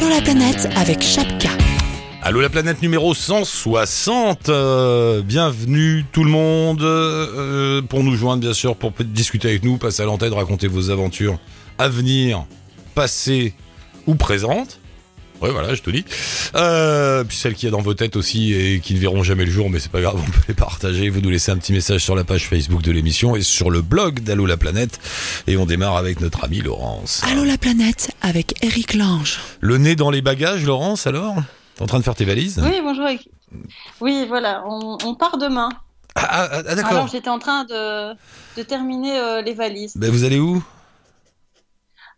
Allô la planète avec Chapka. Allô la planète numéro 160. euh, bienvenue tout le monde euh, pour nous joindre bien sûr pour discuter avec nous, passer à l'antenne, raconter vos aventures à venir, passées ou présentes. Ouais voilà, je te dis. Euh, puis celles qu'il y a dans vos têtes aussi et qui ne verront jamais le jour, mais c'est pas grave, on peut les partager. Vous nous laissez un petit message sur la page Facebook de l'émission et sur le blog d'Allô la planète. Et on démarre avec notre ami Laurence. Allô la planète avec Eric Lange. Le nez dans les bagages, Laurence alors? T'es en train de faire tes valises? Oui, bonjour. Eric. Oui, voilà, on, on part demain. Ah, ah, ah, Alors d'accord. j'étais en train de, de terminer euh, les valises. Ben, vous allez où?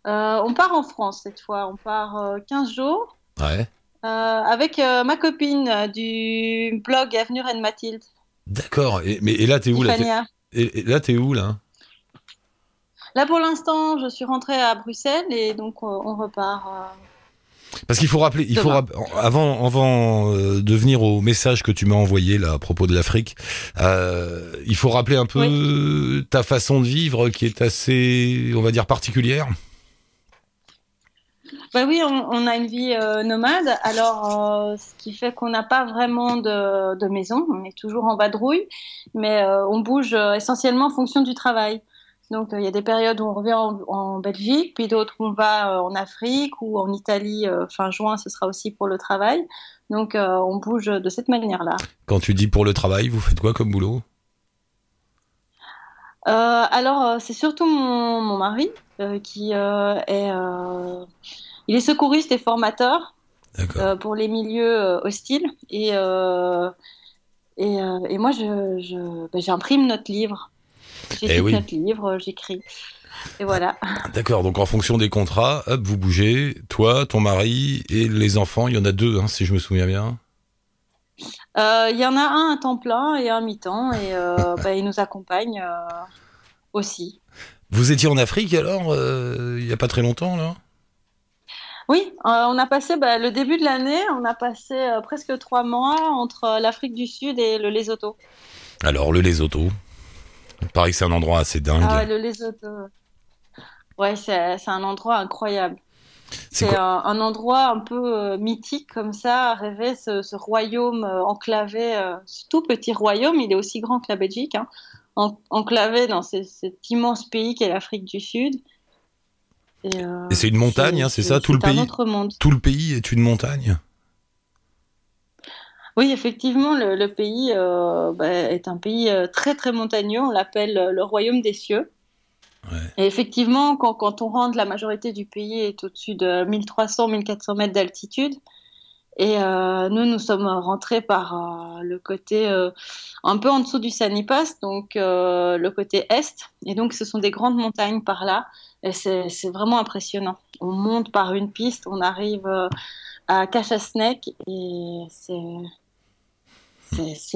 On part en France cette fois, on part euh, 15 jours Ouais. euh, avec euh, ma copine euh, du blog Avenue Reine Mathilde, D'accord. Et, mais et là t'es où là? Et, et là t'es où là? Là pour l'instant, je suis rentrée à Bruxelles et donc euh, on repart. euh, Parce qu'il faut rappeler, il faut avant avant euh, de venir au message que tu m'as envoyé là à propos de l'Afrique, euh, il faut rappeler un peu ta façon de vivre qui est assez, on va dire particulière? Bah oui, on, on a une vie euh, nomade, alors euh, ce qui fait qu'on n'a pas vraiment de, de maison, on est toujours en vadrouille, mais euh, on bouge essentiellement en fonction du travail. Donc il y a des périodes où on revient en, en Belgique, puis d'autres où on va en Afrique ou en Italie fin juin, ce sera aussi pour le travail. Donc on bouge de cette manière-là. Quand tu dis pour le travail, vous faites quoi comme boulot? Alors, c'est surtout mon, mon mari qui est, il est secouriste et formateur euh, pour les milieux euh, hostiles et euh, et, et moi je, je ben, j'imprime notre livre, Eh j'écris oui. notre livre, j'écris et voilà. D'accord. Donc en fonction des contrats, hop, vous bougez. Toi, ton mari et les enfants. Il y en a deux, hein, si je me souviens bien. Euh, Il y en a un à temps plein et un à mi-temps et euh, ben, il nous accompagne euh, aussi. Vous étiez en Afrique alors il y a pas très longtemps là? Oui, euh, on a passé bah, le début de l'année, on a passé euh, presque trois mois entre euh, l'Afrique du Sud et le Lesotho. Alors le Lesotho. Il paraît que c'est un endroit assez dingue. Ah le Lesotho. Ouais, c'est un endroit incroyable. C'est un, un endroit un peu mythique comme ça, rêver ce, ce royaume enclavé, ce tout petit royaume, il est aussi grand que la Belgique, hein, en- enclavé dans ce- cet immense pays qu'est l'Afrique du Sud. Et, euh, Et c'est une montagne, hein, c'est ça, tout le pays autre monde. Tout le pays est une montagne. Oui, effectivement, le, le pays euh, bah, est un pays euh, très très montagneux. On l'appelle le royaume des cieux. Ouais. Et effectivement, quand, quand on rentre, la majorité du pays est au-dessus de 1300-1400 mètres d'altitude. Et euh, nous, nous sommes rentrés par euh, le côté euh, un peu en dessous du Sanipas, donc le côté est. Et donc, ce sont des grandes montagnes par là. Et c'est vraiment impressionnant. On monte par une piste, on arrive euh, à Kachasnek et c'est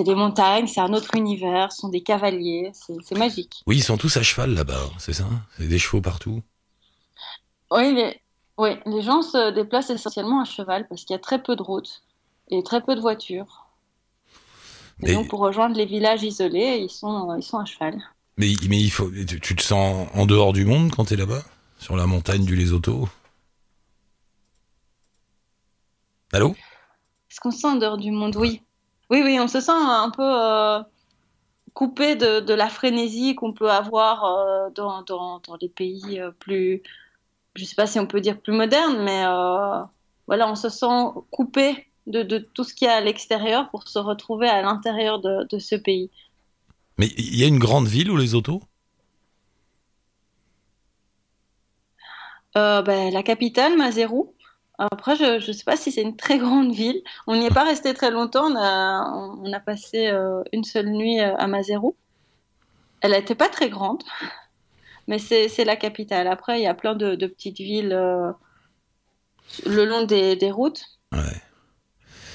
des montagnes, c'est un autre univers, ce sont des cavaliers, c'est c'est magique. Oui, ils sont tous à cheval là-bas, c'est ça? C'est des chevaux partout? Oui, les, oui, les gens se déplacent essentiellement à cheval parce qu'il y a très peu de routes et très peu de voitures. Et Mais- donc pour rejoindre les villages isolés, ils sont, ils sont à cheval. Mais, mais il faut, tu, te sens en dehors du monde quand t'es là-bas? Sur la montagne du Lesotho? Allô? Est-ce qu'on se sent en dehors du monde? Oui. Oui, oui, on se sent un peu euh, coupé de, la frénésie qu'on peut avoir euh, dans, dans, dans les pays euh, plus, je sais pas si on peut dire plus modernes, mais voilà, on se sent coupé de, tout ce qu'il y a à l'extérieur pour se retrouver à l'intérieur de ce pays. Mais il y a une grande ville au Lesotho Euh, ben, la capitale, Mazérou. Après, je ne sais pas si c'est une très grande ville. On n'y est pas resté très longtemps. On a, on a passé euh, une seule nuit euh, à Mazérou. Elle n'était pas très grande, mais c'est la capitale. Après, il y a plein de, de petites villes euh, le long des, des routes. Ouais.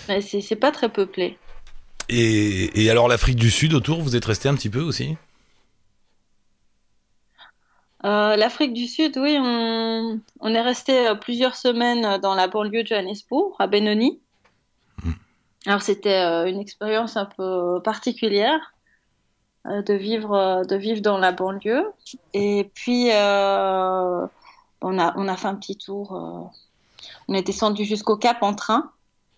Mais c'est c'est pas très peuplé. Et, et alors l'Afrique du Sud autour, vous êtes resté un petit peu aussi? Euh, L'Afrique du Sud, oui, on, on est resté euh, plusieurs semaines dans la banlieue de Johannesburg, à Benoni. Alors c'était euh, une expérience un peu particulière euh, de vivre euh, de vivre dans la banlieue. Et puis euh, on a on a fait un petit tour euh, On est descendu jusqu'au Cap en train.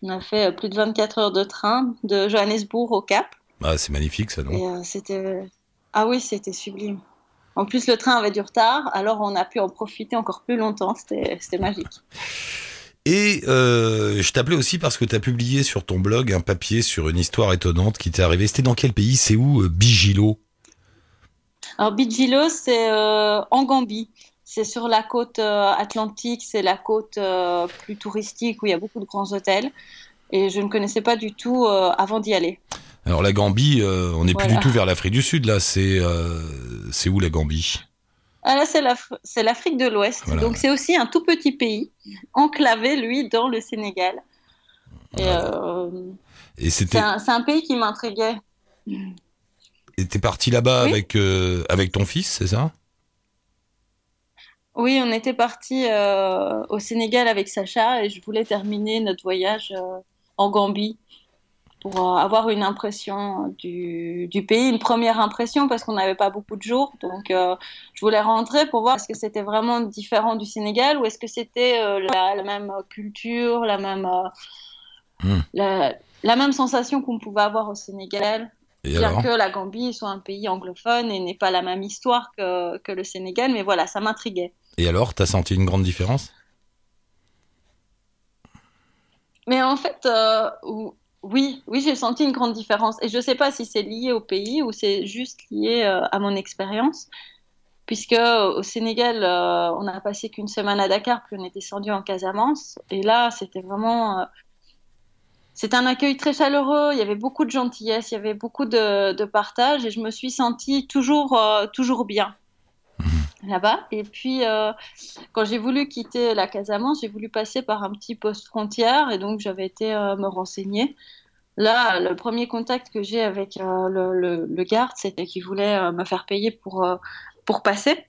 On a fait plus de 24 heures de train de Johannesburg au Cap. Ah, c'est magnifique ça, non? Et c'était ah oui, c'était sublime. En plus, le train avait du retard, alors on a pu en profiter encore plus longtemps. C'était magique. Et euh, je t'appelais aussi parce que tu as publié sur ton blog un papier sur une histoire étonnante qui t'est arrivée. C'était dans quel pays? C'est où euh, Bijilo Alors Bijilo, c'est euh, en Gambie. C'est sur la côte atlantique, c'est la côte plus touristique où il y a beaucoup de grands hôtels. Et je ne connaissais pas du tout avant d'y aller. Alors la Gambie, on n'est plus du tout vers l'Afrique du Sud là. C'est où la Gambie? Ah là, c'est l'Afrique de l'Ouest. Donc, c'est aussi un tout petit pays, enclavé, lui, dans le Sénégal. Et, euh, c'est un, pays qui m'intriguait. Et t'es parti là-bas avec, euh, avec ton fils, c'est ça? Oui, on était parti euh, au Sénégal avec Sacha et je voulais terminer notre voyage en Gambie pour euh, avoir une impression du, du, pays, une première impression parce qu'on n'avait pas beaucoup de jours. Donc, euh, je voulais rentrer pour voir est-ce que c'était vraiment différent du Sénégal ou est-ce que c'était euh, la, même culture, la même, hmm. la, même sensation qu'on pouvait avoir au Sénégal. bien que la Gambie soit un pays anglophone et n'ait pas la même histoire que, que le Sénégal, mais voilà, ça m'intriguait. Et alors, tu as senti une grande différence? Mais en fait, oui, oui, j'ai senti une grande différence. Et je ne sais pas si c'est lié au pays ou c'est juste lié euh, à mon expérience. Puisque euh, au Sénégal, euh, on n'a passé qu'une semaine à Dakar, puis on est descendu en Casamance. Et là, c'était vraiment. c'était un accueil très chaleureux. Il y avait beaucoup de gentillesse, il y avait beaucoup de, partage. Et je me suis sentie toujours, toujours bien. Là-bas. Et puis, quand j'ai voulu quitter la Casamance, j'ai voulu passer par un petit poste frontière et donc j'avais été me renseigner. Là, le premier contact que j'ai avec euh, le, garde, c'était qu'il voulait euh, me faire payer pour, euh, pour passer.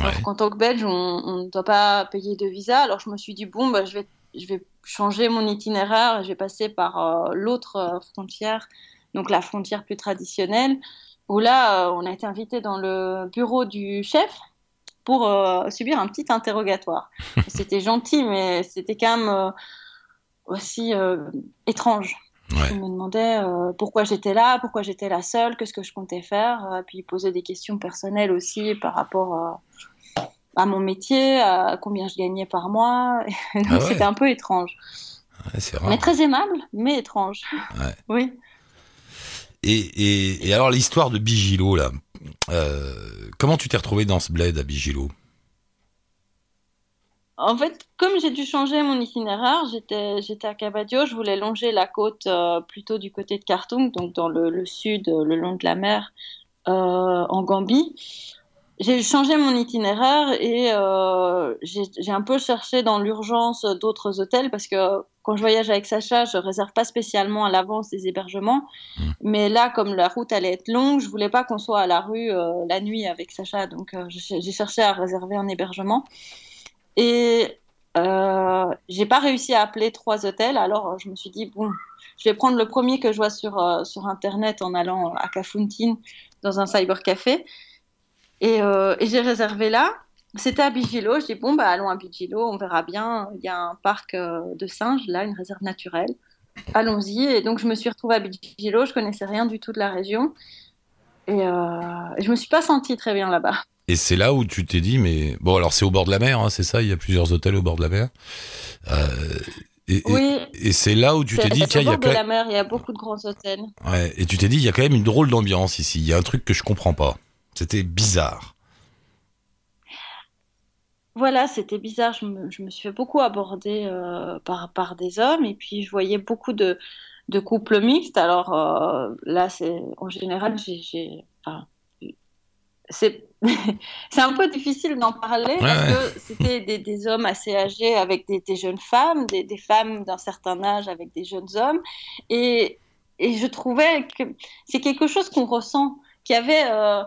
Alors qu'en tant que Belge, on ne doit pas payer de visa. Alors je me suis dit, bon, bah, je, vais, je vais changer mon itinéraire et je vais passer par l'autre frontière, donc la frontière plus traditionnelle, où là, on a été invité dans le bureau du chef pour subir un petit interrogatoire. c'était gentil, mais c'était quand même aussi étrange. Il me demandait euh, pourquoi j'étais là, pourquoi j'étais la seule, qu'est-ce que je comptais faire. Euh, puis il posait des questions personnelles aussi par rapport euh, à mon métier, à combien je gagnais par mois. Donc ah c'était un peu étrange. mais très aimable, mais étrange. oui. Et, et, alors l'histoire de Bigilo, là, comment tu t'es retrouvé dans ce bled à Bigilo en fait, comme j'ai dû changer mon itinéraire, j'étais, à Cabadio, je voulais longer la côte euh, plutôt du côté de Khartoum, donc dans le, sud, euh, le long de la mer, euh, en Gambie. J'ai changé mon itinéraire et j'ai, un peu cherché dans l'urgence d'autres hôtels parce que quand je voyage avec Sacha, je réserve pas spécialement à l'avance des hébergements. Mmh. Mais là, comme la route allait être longue, je voulais pas qu'on soit à la rue la nuit avec Sacha, donc j'ai cherché à réserver un hébergement. Et euh, j'ai pas réussi à appeler trois hôtels, alors je me suis dit, bon, je vais prendre le premier que je vois sur, euh, sur Internet en allant à Kafountine dans un cybercafé. Et, euh, et j'ai réservé là. C'était à Bigilo. Je dis, bon, bah, allons à Bigilo, on verra bien. Il y a un parc euh, de singes, là, une réserve naturelle. Allons-y. Et donc, je me suis retrouvée à Bigilo. Je connaissais rien du tout de la région. Et, euh, je me suis pas sentie très bien là-bas. Et c'est là où tu t'es dit, mais bon, alors c'est au bord de la mer, hein, c'est ça, il y a plusieurs hôtels au bord de la mer. Euh, et, oui. Et, c'est là où tu t'es dit, tiens, il y a quand même... la mer, il y a beaucoup de grands hôtels. Ouais, et tu t'es dit, il y a quand même une drôle d'ambiance ici. Il y a un truc que je comprends pas. C'était bizarre. Voilà, c'était bizarre. Je me, je me, suis fait beaucoup aborder euh, par, par des hommes et puis je voyais beaucoup de, de couples mixtes. Alors euh, là, c'est en général, j'ai, enfin, c'est c'est un peu difficile d'en parler parce que c'était des, hommes assez âgés avec des, jeunes femmes, des, femmes d'un certain âge avec des jeunes hommes. Et, et je trouvais que c'est quelque chose qu'on ressent, qu'il y avait euh,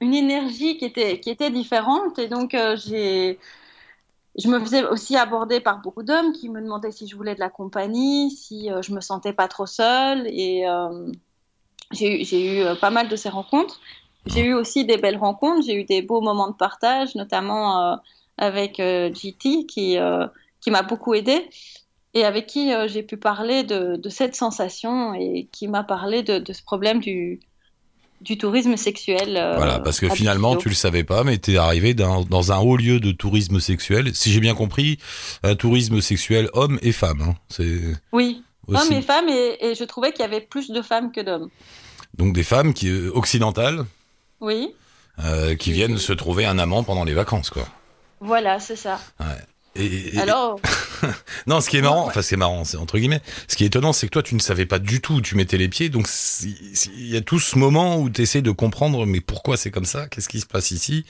une énergie qui était, qui était différente. Et donc, euh, j'ai. Je me faisais aussi aborder par beaucoup d'hommes qui me demandaient si je voulais de la compagnie, si euh, je me sentais pas trop seule. Et j'ai eu pas mal de ces rencontres. J'ai eu aussi des belles rencontres, j'ai eu des beaux moments de partage, notamment euh, avec euh, GT qui, euh, qui m'a beaucoup aidé et avec qui euh, j'ai pu parler de, de cette sensation et qui m'a parlé de ce problème du, du tourisme sexuel. euh, Voilà, parce que finalement, tu le savais pas, mais t'es arrivé dans, dans un haut lieu de tourisme sexuel. Si j'ai bien compris, un tourisme sexuel homme et femme. Hein. C'est Oui, aussi hommes et femmes, et, et je trouvais qu'il y avait plus de femmes que d'hommes. donc des femmes qui euh, occidentales Oui, euh, qui viennent se trouver un amant pendant les vacances, quoi. voilà, c'est ça. Et, et- Alors, non, ce qui est marrant, enfin c'est marrant, c'est entre guillemets. Ce qui est étonnant, c'est que toi, tu ne savais pas du tout où tu mettais les pieds. Donc il y a tout ce moment où tu essaies de comprendre, mais pourquoi c'est comme ça? Qu'est-ce qui se passe ici?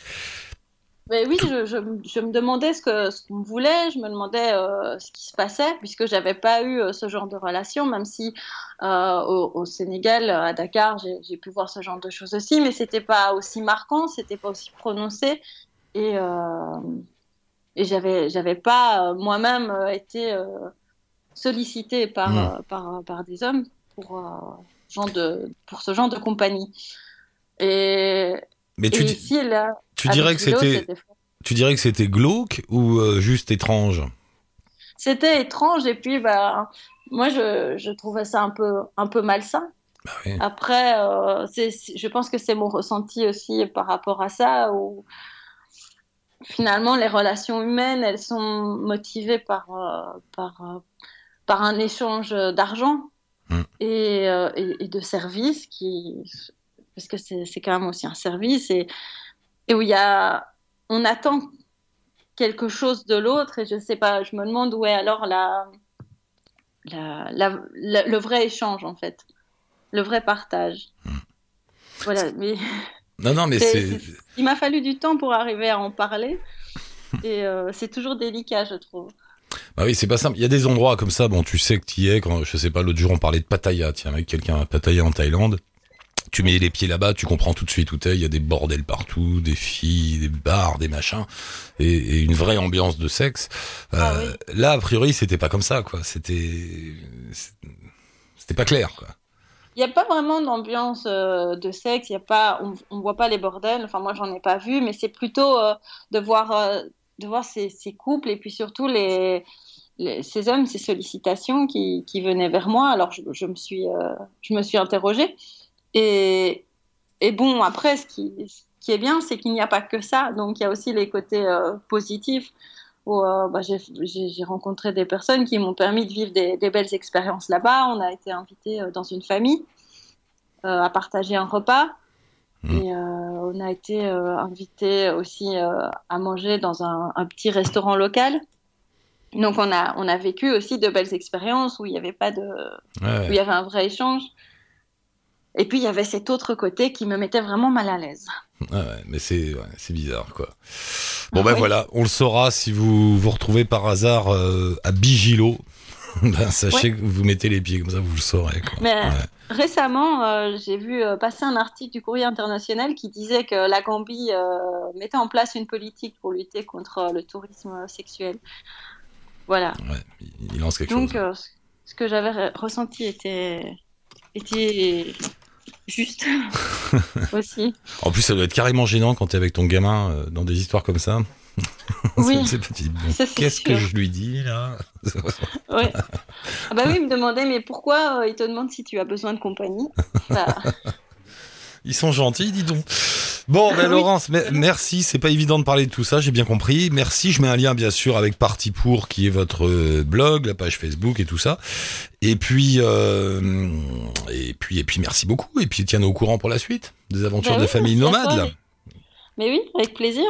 Mais oui, je, je, je me demandais ce qu'on voulait, je me demandais euh, ce qui se passait, puisque j'avais pas eu euh, ce genre de relation, même si euh, au, au Sénégal, à Dakar, j'ai pu voir ce genre de choses aussi, mais c'était pas aussi marquant, c'était pas aussi prononcé, et et j'avais j'avais pas euh, moi-même euh, été euh, sollicitée par, Mm. euh, par par des hommes pour genre de pour ce genre de compagnie. Et, Mais tu, et dis- ici là, tu avec dirais que c'était, tu dirais que c'était glauque ou euh, juste étrange? C'était étrange et puis bah moi je, je trouvais ça un peu un peu malsain. Bah oui. Après euh, je pense que c'est mon ressenti aussi par rapport à ça où finalement les relations humaines elles sont motivées par euh, par euh, par un échange d'argent Mm. et, euh, et, et de services qui parce que c'est quand même aussi un service et et où il y a on attend quelque chose de l'autre et je sais pas, je me demande où est alors la, la, la- la- le vrai échange en fait, le vrai partage. Voilà, mais Non, non, mais C'est- il m'a fallu du temps pour arriver à en parler et euh, c'est toujours délicat, je trouve. Bah oui, c'est pas simple. Il y a des endroits comme ça, bon, tu sais que tu y es. Quand, je sais pas, l'autre jour, on parlait de Pattaya. Tiens, avec quelqu'un à Pattaya en Thaïlande. Tu mets les pieds là-bas, tu comprends tout de suite où t'es. Il y a des bordels partout, des filles, des bars, des machins, et, et une vraie ambiance de sexe. Euh, Ah Là, a priori, c'était pas comme ça, quoi. C'était, c'était pas clair, quoi. Il n'y a pas vraiment d'ambiance euh, de sexe, y a pas, on, on voit pas les bordels, enfin moi j'en ai pas vu, mais c'est plutôt euh, de voir, euh, de voir ces, couples et puis surtout les, ces hommes, ces sollicitations qui, qui venaient vers moi. Alors je, me suis, je me suis interrogée. Et, et bon après ce qui, ce qui est bien, c'est qu'il n'y a pas que ça, donc il y a aussi les côtés positifs où euh, bah, j'ai- rencontré des personnes qui m'ont permis de vivre des, des belles expériences là-bas. On a été invités euh, dans une famille euh, à partager un repas. Et euh, on a été invités aussi à manger dans un, un petit restaurant local. Donc on a, on a vécu aussi de belles expériences où il n'y avait pas de, Ouais, où il y avait un vrai échange. Et puis il y avait cet autre côté qui me mettait vraiment mal à l'aise. ouais, ouais, mais c'est, ouais, c'est bizarre, quoi. Bon, Ah ben oui. voilà, on le saura si vous vous retrouvez par hasard euh, à Bigilo. ben, sachez que vous mettez les pieds comme ça, vous le saurez, quoi. Mais Ouais. récemment, euh, j'ai vu euh, passer un article du Courrier international qui disait que la Gambie euh, mettait en place une politique pour lutter contre euh, le tourisme sexuel. Voilà. Ouais, il lance quelque Donc, chose. euh, ce- que j'avais re- ressenti était, était juste aussi. En plus, ça doit être carrément gênant quand t'es avec ton gamin euh, dans des histoires comme ça. Oui. Qu'est-ce que je lui dis là Ouais. Ah bah oui, il me demandait, mais pourquoi euh, il te demande si tu as besoin de compagnie? Bah, Ils sont gentils, dis donc. Bon, ben Oui. Laurence, me- merci. C'est pas évident de parler de tout ça, j'ai bien compris. Merci. Je mets un lien bien sûr avec Parti pour, qui est votre euh, blog, la page Facebook et tout ça. Et puis, euh, et puis, et puis, merci beaucoup. Et puis, tiens-nous au courant pour la suite des aventures Bah de oui, famille nomade. là. mais oui, avec plaisir.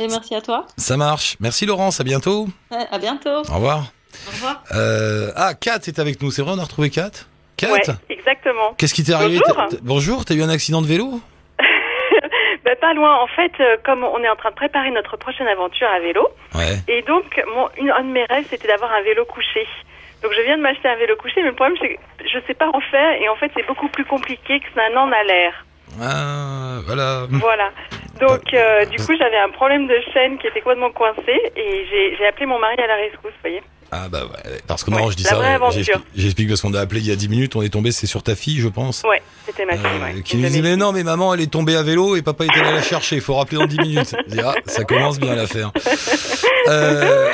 Et merci à toi. Ça marche. Merci Laurence. À bientôt. Ouais, à bientôt. Au revoir. Au revoir. Euh, ah, Kat est avec nous. C'est vrai, on a retrouvé Kat? Kat? Ouais, exactement. Qu'est-ce qui t'est arrivé? Bonjour. T'as- t'as- Bonjour. T'as eu un accident de vélo? Pas loin. En fait, euh, comme on est en train de préparer notre prochaine aventure à vélo, Ouais. et donc mon, une, un de mes rêves, c'était d'avoir un vélo couché. Donc je viens de m'acheter un vélo couché, mais le problème, c'est que je sais pas en faire, et en fait, c'est beaucoup plus compliqué que ça n'en a l'air. Ah, voilà. Voilà. Donc, euh, du coup, j'avais un problème de chaîne qui était complètement coincé, et j'ai j'ai appelé mon mari à la rescousse, vous voyez. Ah bah ouais, parce que Ouais, non, je dis ça, j'explique- parce qu'on a appelé il y a 10 minutes, on est tombé, c'est sur ta fille, je pense. Ouais, c'était ma fille. Euh, ouais, qui nous dit mais non mais maman elle est tombée à vélo et papa est allé la chercher. Il faut rappeler dans 10 minutes. Dis, ah, ça commence bien l'affaire. Euh,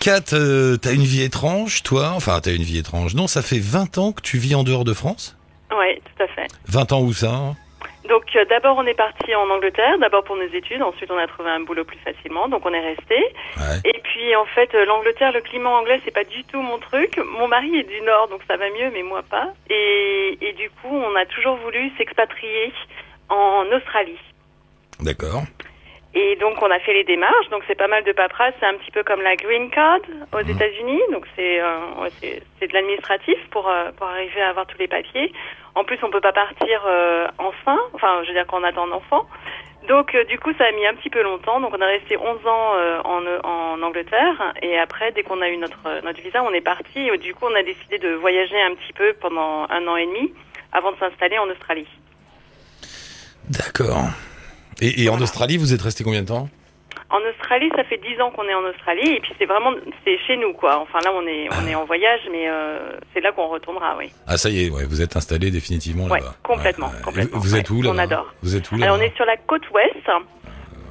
Kat euh, t'as une vie étrange toi? Enfin t'as une vie étrange. Non ça fait 20 ans que tu vis en dehors de France? Oui, tout à fait. 20 ans où ça hein? D'abord on est parti en Angleterre, d'abord pour nos études, ensuite on a trouvé un boulot plus facilement, donc on est resté. ouais. Et puis en fait euh, l'Angleterre, le climat anglais c'est pas du tout mon truc. Mon mari est du Nord donc ça va mieux, mais moi pas. Et, et du coup on a toujours voulu s'expatrier en Australie. d'accord Et donc on a fait les démarches, donc c'est pas mal de paperasse, c'est un petit peu comme la green card aux Mhm. États-Unis, donc c'est euh, c'est de l'administratif pour euh, pour arriver à avoir tous les papiers. En plus on peut pas partir euh, enfin, enfin je veux dire qu'on attend un enfant. Donc du coup ça a mis un petit peu longtemps, donc on est resté 11 ans en en Angleterre et après dès qu'on a eu notre notre visa on est parti et du coup on a décidé de voyager un petit peu pendant un an et demi avant de s'installer en Australie. d'accord et, et en Australie vous êtes resté combien de temps En Australie, ça fait 10 ans qu'on est en Australie et puis c'est vraiment c'est chez nous quoi. Enfin là on est on est en voyage mais euh, c'est là qu'on retournera oui. ah ça y est ouais, vous êtes installé définitivement Ouais, là-bas complètement, Vous- complètement, vous, êtes ouais, où là on adore. vous êtes où là Alors on est sur la côte ouest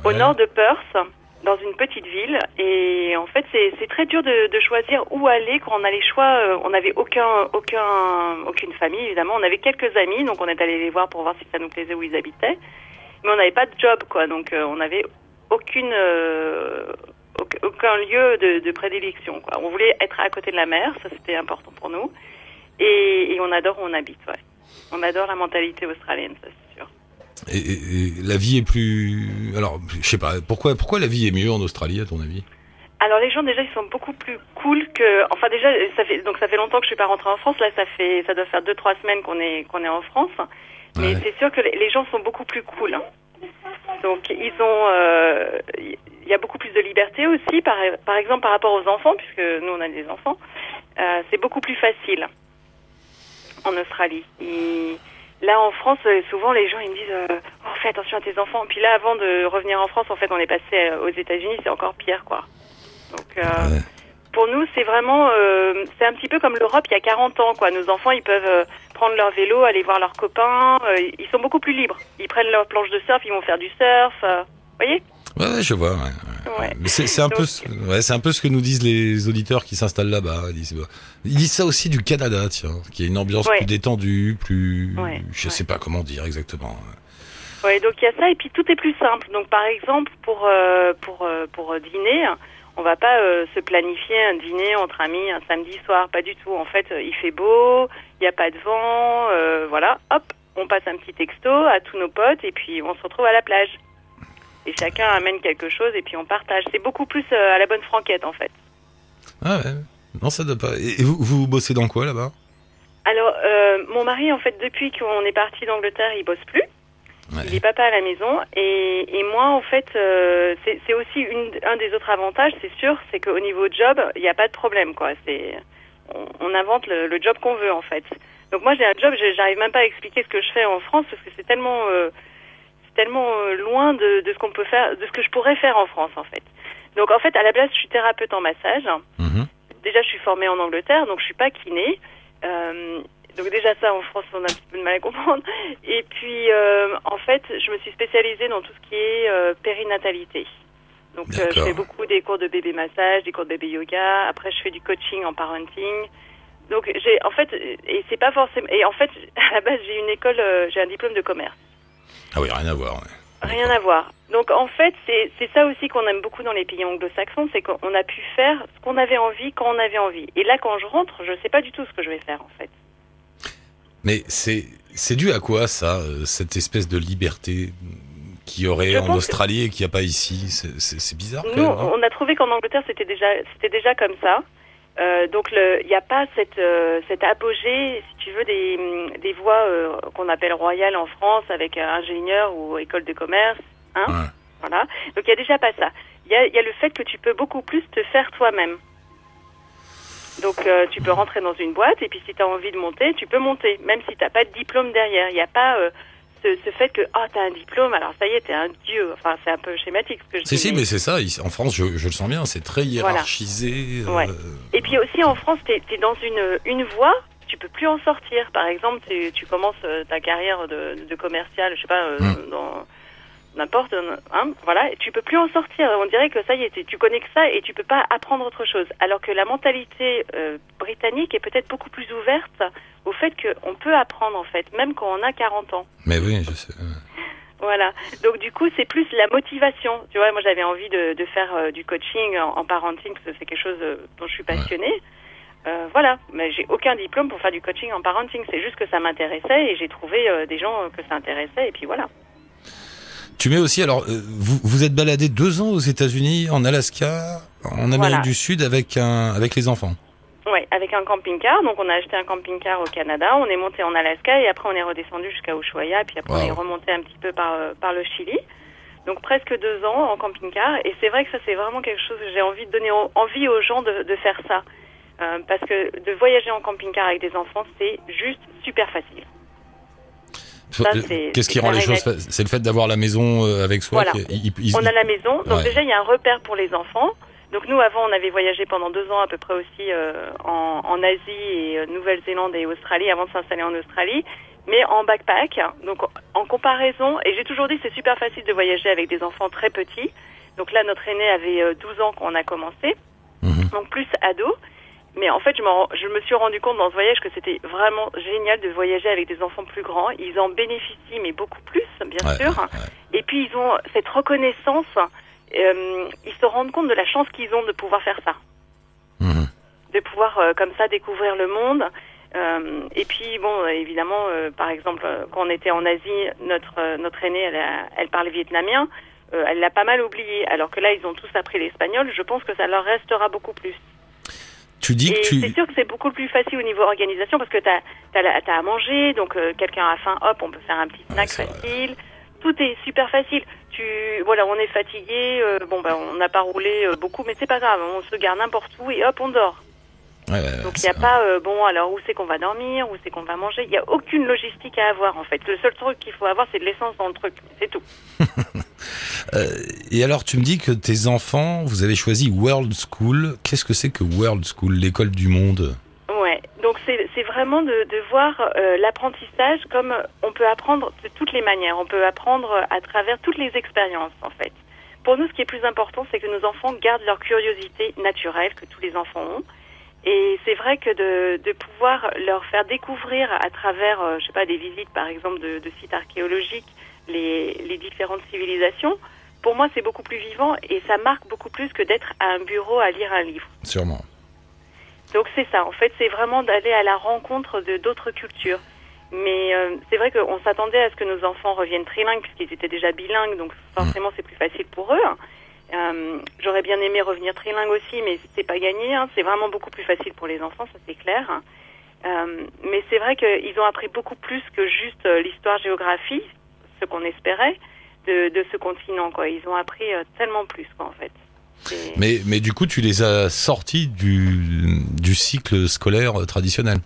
au Ouais. nord de Perth dans une petite ville et en fait c'est c'est très dur de, de choisir où aller quand on a les choix euh, on n'avait aucun aucun aucune famille évidemment on avait quelques amis donc on est allé les voir pour voir si ça nous plaisait où ils habitaient mais on n'avait pas de job quoi. Donc euh, on n'avait aucune euh, auc- aucun lieu de, de prédilection quoi. On voulait être à côté de la mer ça c'était important pour nous. Et, et on adore où on habite ouais. On adore la mentalité australienne ça c'est sûr. Et, et- et la vie est plus alors je sais pas pourquoi pourquoi la vie est mieux en Australie à ton avis? Alors les gens déjà ils sont beaucoup plus cool que enfin déjà ça fait donc ça fait longtemps que je suis pas rentrée en France. Là ça fait ça doit faire deux trois semaines qu'on est qu'on est en France mais Ouais. c'est sûr que les, gens sont beaucoup plus cool hein. donc ils ont euh, il y a beaucoup plus de liberté aussi par par exemple par rapport aux enfants puisque nous on a des enfants euh, c'est beaucoup plus facile en Australie Et là en France euh, souvent les gens ils me disent euh, oh fais attention à tes enfants puis là avant de revenir en France en fait on est passé euh, aux États-Unis c'est encore pire quoi donc euh, Ouais. Pour nous, c'est vraiment, euh, c'est un petit peu comme l'Europe il y a 40 ans, quoi. Nos enfants, ils peuvent euh, prendre leur vélo, aller voir leurs copains. euh, ils sont beaucoup plus libres. Ils prennent leur planche de surf, ils vont faire du surf. vous voyez? Ouais, ouais, je vois. Ouais, ouais. Ouais. Mais c'est c'est un peu, Donc- c'est un peu ce que nous disent les auditeurs qui s'installent là-bas. Ils disent, ils disent ça aussi du Canada, tiens, qui a une ambiance plus détendue, plus, je sais pas comment dire exactement. Ouais, donc il y a ça et puis tout est plus simple. Donc par exemple pour pour pour dîner, on va pas euh, se planifier un dîner entre amis un samedi soir, pas du tout. En fait, il fait beau, il n'y a pas de vent, euh, voilà, hop, on passe un petit texto à tous nos potes et puis on se retrouve à la plage. Et chacun amène quelque chose et puis on partage. C'est beaucoup plus euh, à la bonne franquette en fait. Ah ouais. Non, ça doit pas. Et vous, vous bossez dans quoi là-bas? Alors, mon mari, en fait, depuis qu'on est parti d'Angleterre, il bosse plus. Ouais. Il est papa à la maison. Et, et moi, en fait, euh, c'est aussi une, un des autres avantages, c'est sûr, c'est qu'au niveau job, il n'y a pas de problème, quoi. C'est, on, on invente le, le job qu'on veut, en fait. Donc moi, j'ai un job, j'arrive même pas à expliquer ce que je fais en France parce que c'est tellement, euh, c'est tellement euh, loin de, de ce qu'on peut faire, de ce que je pourrais faire en France, en fait. Donc en fait, à la base, je suis thérapeute en massage Mhm. déjà je suis formée en Angleterre, donc je suis pas kiné. Euh, donc déjà ça en France on a un petit peu de mal à comprendre. Et puis euh, en fait je me suis spécialisée dans tout ce qui est euh, périnatalité. Donc euh, je fais beaucoup des cours de bébé massage, des cours de bébé yoga. Après je fais du coaching en parenting. Donc j'ai en fait et c'est pas forcément et en fait à la base j'ai une école j'ai un diplôme de commerce. Ah oui, rien à voir. ouais. Rien à voir. Donc en fait, c'est c'est ça aussi qu'on aime beaucoup dans les pays anglo-saxons, c'est qu'on a pu faire ce qu'on avait envie quand on avait envie. Et là, quand je rentre, je sais pas du tout ce que je vais faire en fait. Mais c'est c'est dû à quoi ça, euh, cette espèce de liberté qu'il y aurait Je en que- Australie et qu'il n'y a pas ici? C'est- bizarre. Nous, même, on a trouvé qu'en Angleterre, c'était déjà c'était déjà comme ça. Euh, donc il n'y a pas cette euh, cette apogée, si tu veux, des des voies euh, qu'on appelle royales en France avec ingénieur ou école de commerce, hein? Ouais. Voilà. Donc il y a déjà pas ça. Il y a, il y a le fait que tu peux beaucoup plus te faire toi-même. Donc euh, tu peux rentrer dans une boîte et puis si tu as envie de monter, tu peux monter, même si tu n'as pas de diplôme derrière. Il n'y a pas euh, ce ce, fait que ah t'as un diplôme, alors ça y est, t'es un dieu. Enfin, c'est un peu schématique ce que je Si, dis. si, mais- mais c'est ça. En France, je, je le sens bien, c'est très hiérarchisé. euh, Ouais. Et puis aussi en France, t'es es dans une une voie, tu peux plus en sortir. Par exemple, tu, tu commences euh, ta carrière de, de commercial, je sais pas, euh, Mm. dans n'importe, hein, voilà, tu peux plus en sortir. On dirait que ça y est, tu- connais que ça et tu peux pas apprendre autre chose. Alors que la mentalité euh, britannique est peut-être beaucoup plus ouverte au fait qu'on peut apprendre en fait, même quand on a 40 ans. Mais oui, je sais. Voilà. Donc du coup, c'est plus la motivation. Tu vois, moi j'avais envie de, de faire euh, du coaching en, en parenting parce que c'est quelque chose euh, dont je suis passionnée. Euh, voilà, mais j'ai aucun diplôme pour faire du coaching en parenting. C'est juste que ça m'intéressait et j'ai trouvé des gens que ça intéressait et puis voilà. Tu mets aussi, alors, euh, vous, vous êtes baladé deux ans aux États-Unis, en Alaska, en Amérique Voilà. du Sud avec un, avec les enfants. Ouais, avec un camping-car. Donc on a acheté un camping-car au Canada, on est monté en Alaska et après on est redescendu jusqu'à Ushuaia, puis après on est remonté un petit peu par euh, par le Chili. Donc presque deux ans en camping-car et c'est vrai que ça c'est vraiment quelque chose que j'ai envie de donner en- envie aux gens de, de faire ça. Euh, parce que de voyager en camping-car avec des enfants, c'est juste super facile. Euh, Qu'est-ce qui rend les choses C'est le fait d'avoir la maison euh, avec soi. Voilà. qui- il- il- On a la maison, donc Ouais. déjà il y a un repère pour les enfants. Donc nous avant on avait voyagé pendant deux ans à peu près aussi euh, en, en Asie et euh, Nouvelle-Zélande et Australie avant de s'installer en Australie, mais en backpack. Donc en comparaison, et j'ai toujours dit c'est super facile de voyager avec des enfants très petits. Donc là notre aîné avait euh, 12 ans quand on a commencé, Mhm. donc plus ado. Mais en fait, je, me suis rendu compte dans ce voyage que c'était vraiment génial de voyager avec des enfants plus grands. Ils en bénéficient, mais beaucoup plus, bien Ouais, sûr. ouais. Et puis ils ont cette reconnaissance, euh, ils se rendent compte de la chance qu'ils ont de pouvoir faire ça, Mhm. de pouvoir euh, comme ça découvrir le monde. Euh, et puis bon, évidemment, par exemple, quand on était en Asie, notre notre aînée, elle, a- elle parle vietnamien, elle l'a pas mal oublié. Alors que là, ils ont tous appris l'espagnol. Je pense que ça leur restera beaucoup plus. Tu dis Et que c'est sûr que c'est beaucoup plus facile au niveau organisation parce que tu as, à manger, donc euh, quelqu'un a faim, hop, on peut faire un petit snack vrai. facile. Tout est super facile. Tu, voilà, on est fatigué, euh, bon ben on n'a pas roulé euh, beaucoup, mais c'est pas grave, on se garde n'importe où et hop, on dort. Ouais, Donc il n'y a pas, euh, bon, alors où c'est qu'on va dormir, où c'est qu'on va manger, il n'y a aucune logistique à avoir en fait. Le seul truc qu'il faut avoir, c'est de l'essence dans le truc, c'est tout. Euh, et alors, tu me dis que tes enfants, vous avez choisi World School. Qu'est-ce que c'est que World School, l'école du monde? Ouais, donc c'est c'est vraiment de, de voir euh, l'apprentissage comme on peut apprendre de toutes les manières. On peut apprendre à travers toutes les expériences, en fait. Pour nous, ce qui est plus important, c'est que nos enfants gardent leur curiosité naturelle que tous les enfants ont. Et c'est vrai que de, de pouvoir leur faire découvrir à travers, euh, je sais pas, des visites, par exemple, de, de sites archéologiques, les, les différentes civilisations, pour moi, c'est beaucoup plus vivant et ça marque beaucoup plus que d'être à un bureau à lire un livre. Sûrement. Donc c'est ça, en fait, c'est vraiment d'aller à la rencontre de d'autres cultures. Mais euh, c'est vrai qu'on s'attendait à ce que nos enfants reviennent trilingues puisqu'ils étaient déjà bilingues, donc forcément c'est plus facile pour eux. Euh, J'aurais bien aimé revenir trilingue aussi, mais c'est pas gagné. hein. C'est vraiment beaucoup plus facile pour les enfants, ça c'est clair. Euh, mais c'est vrai qu'ils ont appris beaucoup plus que juste euh, l'histoire-géographie, ce qu'on espérait, de, de ce continent. Quoi. Ils ont appris tellement plus, quoi, en fait. Mais, mais du coup, tu les as sortis du, du cycle scolaire traditionnel?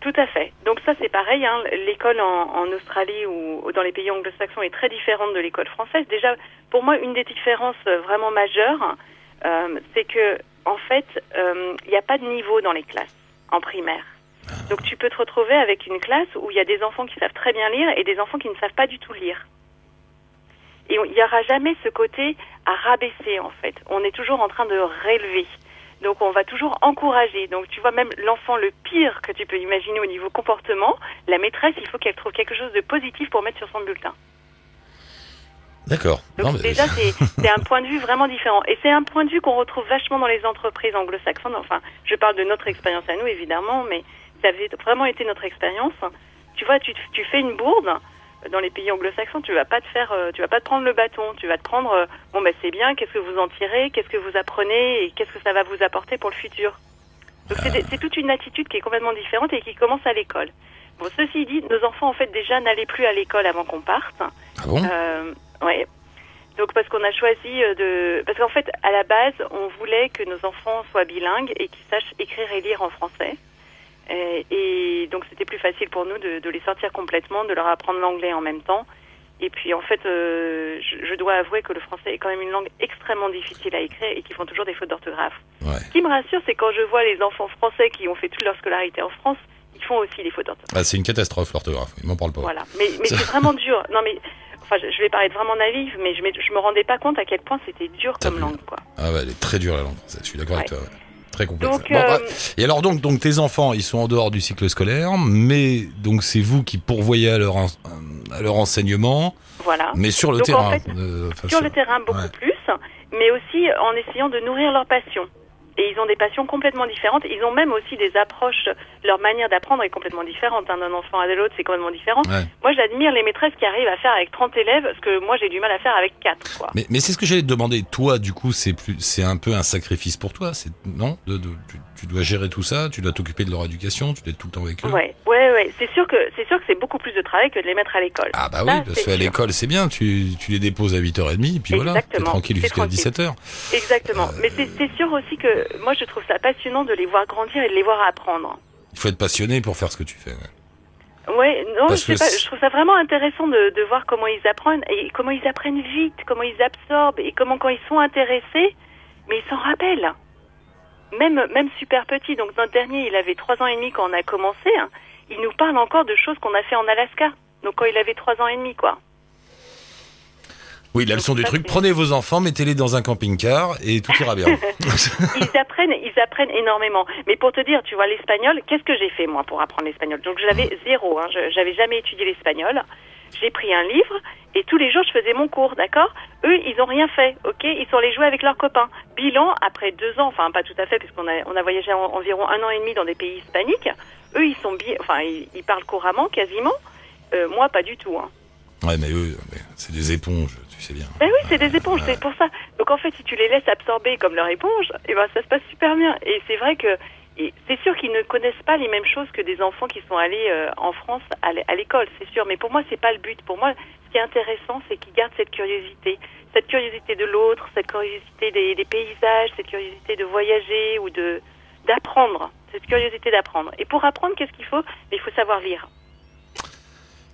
Tout à fait. Donc ça c'est pareil. Hein. L'école en, Australie ou dans les pays anglo-saxons est très différente de l'école française. Déjà, pour moi, une des différences euh, vraiment majeures, euh, c'est que en fait, euh, il n'y a pas de niveau dans les classes en primaire. Donc tu peux te retrouver avec une classe où il y a des enfants qui savent très bien lire et des enfants qui ne savent pas du tout lire. Et il n'y aura jamais ce côté à rabaisser en fait. On est toujours en train de relever. Donc on va toujours encourager. Donc tu vois même l'enfant le pire que tu peux imaginer au niveau comportement, la maîtresse, il faut qu'elle trouve quelque chose de positif pour mettre sur son bulletin. D'accord. Donc Non, mais- déjà c'est c'est un point de vue vraiment différent et c'est un point de vue qu'on retrouve vachement dans les entreprises anglo-saxonnes. Enfin, je parle de notre expérience à nous évidemment, mais ça avait vraiment été notre expérience. Tu vois, tu, tu fais une bourde dans les pays anglo-saxons, tu vas pas te faire, euh, tu vas pas te prendre le bâton, tu vas te prendre, euh, bon ben c'est bien, qu'est-ce que vous en tirez, qu'est-ce que vous apprenez et qu'est-ce que ça va vous apporter pour le futur. Donc c'est toute une attitude qui est complètement différente et qui commence à l'école. Bon, ceci dit, nos enfants en fait déjà n'allaient plus à l'école avant qu'on parte. Ah bon? Euh, ouais. Donc parce qu'on a choisi euh, de... Parce qu'en fait, à la base, on voulait que nos enfants soient bilingues et qu'ils sachent écrire et lire en français. Et, et donc c'était plus facile pour nous de, de les sortir complètement, de leur apprendre l'anglais en même temps. Et puis en fait, euh, je, je dois avouer que le français est quand même une langue extrêmement difficile à écrire et qui font toujours des fautes d'orthographe. Ouais. Ce qui me rassure, c'est quand je vois les enfants français qui ont fait toute leur scolarité en France, ils font aussi des fautes d'orthographe. Ah, c'est une catastrophe l'orthographe, il m'en parle pas. Voilà. Mais, mais c'est vraiment dur. Non mais, enfin, je, je vais paraître vraiment naïve, mais je, je me rendais pas compte à quel point c'était dur T'as comme langue, quoi. Ah ouais, elle est très dure la langue française, je suis d'accord avec toi. ouais. Très complexe. Donc, Bon, euh, bref. Et alors donc, donc tes enfants, ils sont en dehors du cycle scolaire, mais donc c'est vous qui pourvoyez à leur, en- à leur enseignement, voilà. mais sur le Donc, terrain. en fait, euh, sur le terrain beaucoup ouais. plus, mais aussi en essayant de nourrir leur passion. Et ils ont des passions complètement différentes. Ils ont même aussi des approches. Leur manière d'apprendre est complètement différente. hein. D'un enfant à l'autre, c'est complètement différent. Ouais. Moi, j'admire les maîtresses qui arrivent à faire avec 30 élèves, ce que moi, j'ai du mal à faire avec 4. Quoi. Mais, mais c'est ce que j'allais te demander. Toi, du coup, c'est plus, c'est un peu un sacrifice pour toi, c'est non? De, de- tu, tu dois gérer tout ça, tu dois t'occuper de leur éducation, tu dois être tout le temps avec eux. Ouais, ouais, ouais. C'est sûr que c'est sûr que c'est beaucoup plus de travail que de les mettre à l'école. Ah bah Ça, oui, parce qu'à l'école c'est bien, tu, tu les déposes à 8h30, puis voilà, t'es Exactement, tranquille jusqu'à tranquille. 17h. Exactement. Euh, Mais c'est sûr aussi que moi, je trouve ça passionnant de les voir grandir et de les voir apprendre. Il faut être passionné pour faire ce que tu fais. ouais. Ouais, non, sais pas, je trouve ça vraiment intéressant de, de voir comment ils apprennent et comment ils apprennent vite, comment ils absorbent et comment quand ils sont intéressés, mais ils s'en rappellent. Même même super petit. Donc notre dernier, il avait trois ans et demi quand on a commencé. hein. Il nous parle encore de choses qu'on a fait en Alaska. Donc quand il avait trois ans et demi, quoi. Oui, la leçon du truc, prenez vos enfants, mettez-les dans un camping-car et tout ira bien. ils apprennent, ils apprennent énormément. Mais pour te dire, tu vois, l'espagnol, qu'est-ce que j'ai fait moi pour apprendre l'espagnol? Donc j'avais zéro, hein, je- j'avais jamais étudié l'espagnol. J'ai pris un livre et tous les jours je faisais mon cours, d'accord? Eux, ils ont rien fait, ok? Ils sont allés jouer avec leurs copains. Bilan après deux ans, enfin pas tout à fait, puisqu'on a on a voyagé en- environ un an et demi dans des pays hispaniques. Eux, ils sont enfin ils, ils parlent couramment, quasiment. Euh, moi, pas du tout. Hein. ouais, mais eux, c'est des éponges, tu sais bien. Ben oui, c'est des éponges, Ouais. c'est pour ça. Donc en fait, si tu les laisses absorber comme leur éponge, eh ben ça se passe super bien. Et c'est vrai que et c'est sûr qu'ils ne connaissent pas les mêmes choses que des enfants qui sont allés euh, en France à l'é- à l'école, c'est sûr. Mais pour moi, c'est pas le but. Pour moi, ce qui est intéressant, c'est qu'ils gardent cette curiosité, cette curiosité de l'autre, cette curiosité des, des paysages, cette curiosité de voyager ou de d'apprendre, cette curiosité d'apprendre. Et pour apprendre, qu'est-ce qu'il faut? Il faut savoir lire.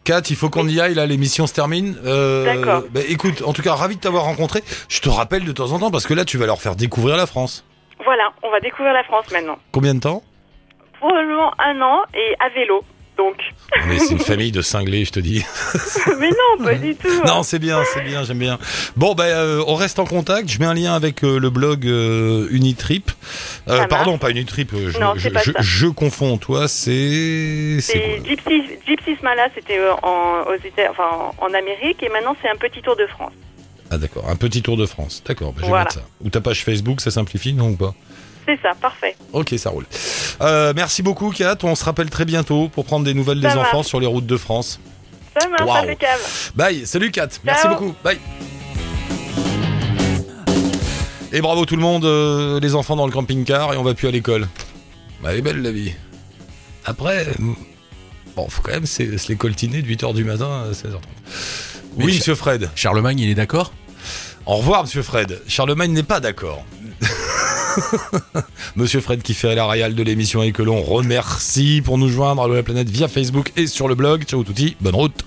Kat, il faut qu'on y aille, là, l'émission se termine. Euh, D'accord. bah, écoute, en tout cas, ravi de t'avoir rencontré. Je te rappelle de temps en temps, parce que là, tu vas leur faire découvrir la France. Voilà, on va découvrir la France maintenant. Combien de temps? Probablement un an et à vélo. Donc, Mais c'est une famille de cinglés, je te dis. mais non, pas du tout. Non, c'est bien, c'est bien, j'aime bien. Bon, ben, euh, on reste en contact. Je mets un lien avec euh, le blog euh, Unitrip. Pardon, pas Unitrip. Je, Non, je, c'est pas je- ça. je confonds. Toi, c'est. C'est Gypsy, Gypsy Smala, c'était en, enfin, en Amérique, et maintenant c'est un petit tour de France. Ah, d'accord. Un petit tour de France. D'accord, ben, je vais Voilà. mettre ça. Ou ta page Facebook, ça simplifie, non ou pas? C'est ça, parfait. Ok, ça roule. Euh, merci beaucoup, Kat. On se rappelle très bientôt pour prendre des nouvelles des enfants sur les routes de France. Ça marche, impeccable. Bye. Salut, Kat. Merci beaucoup. Bye. Et bravo tout le monde, euh, les enfants dans le camping-car et on va plus à l'école. Bah, elle est belle la vie. Après, bon, faut quand même se se les coltiner de 8h du matin à 16h30. Mais Oui, monsieur Fred. Charlemagne, il est d'accord? Au revoir, monsieur Fred. Charlemagne n'est pas d'accord. monsieur Fred qui fait la réal de l'émission et que l'on remercie pour nous joindre à la planète via Facebook et sur le blog. Ciao touti, bonne route.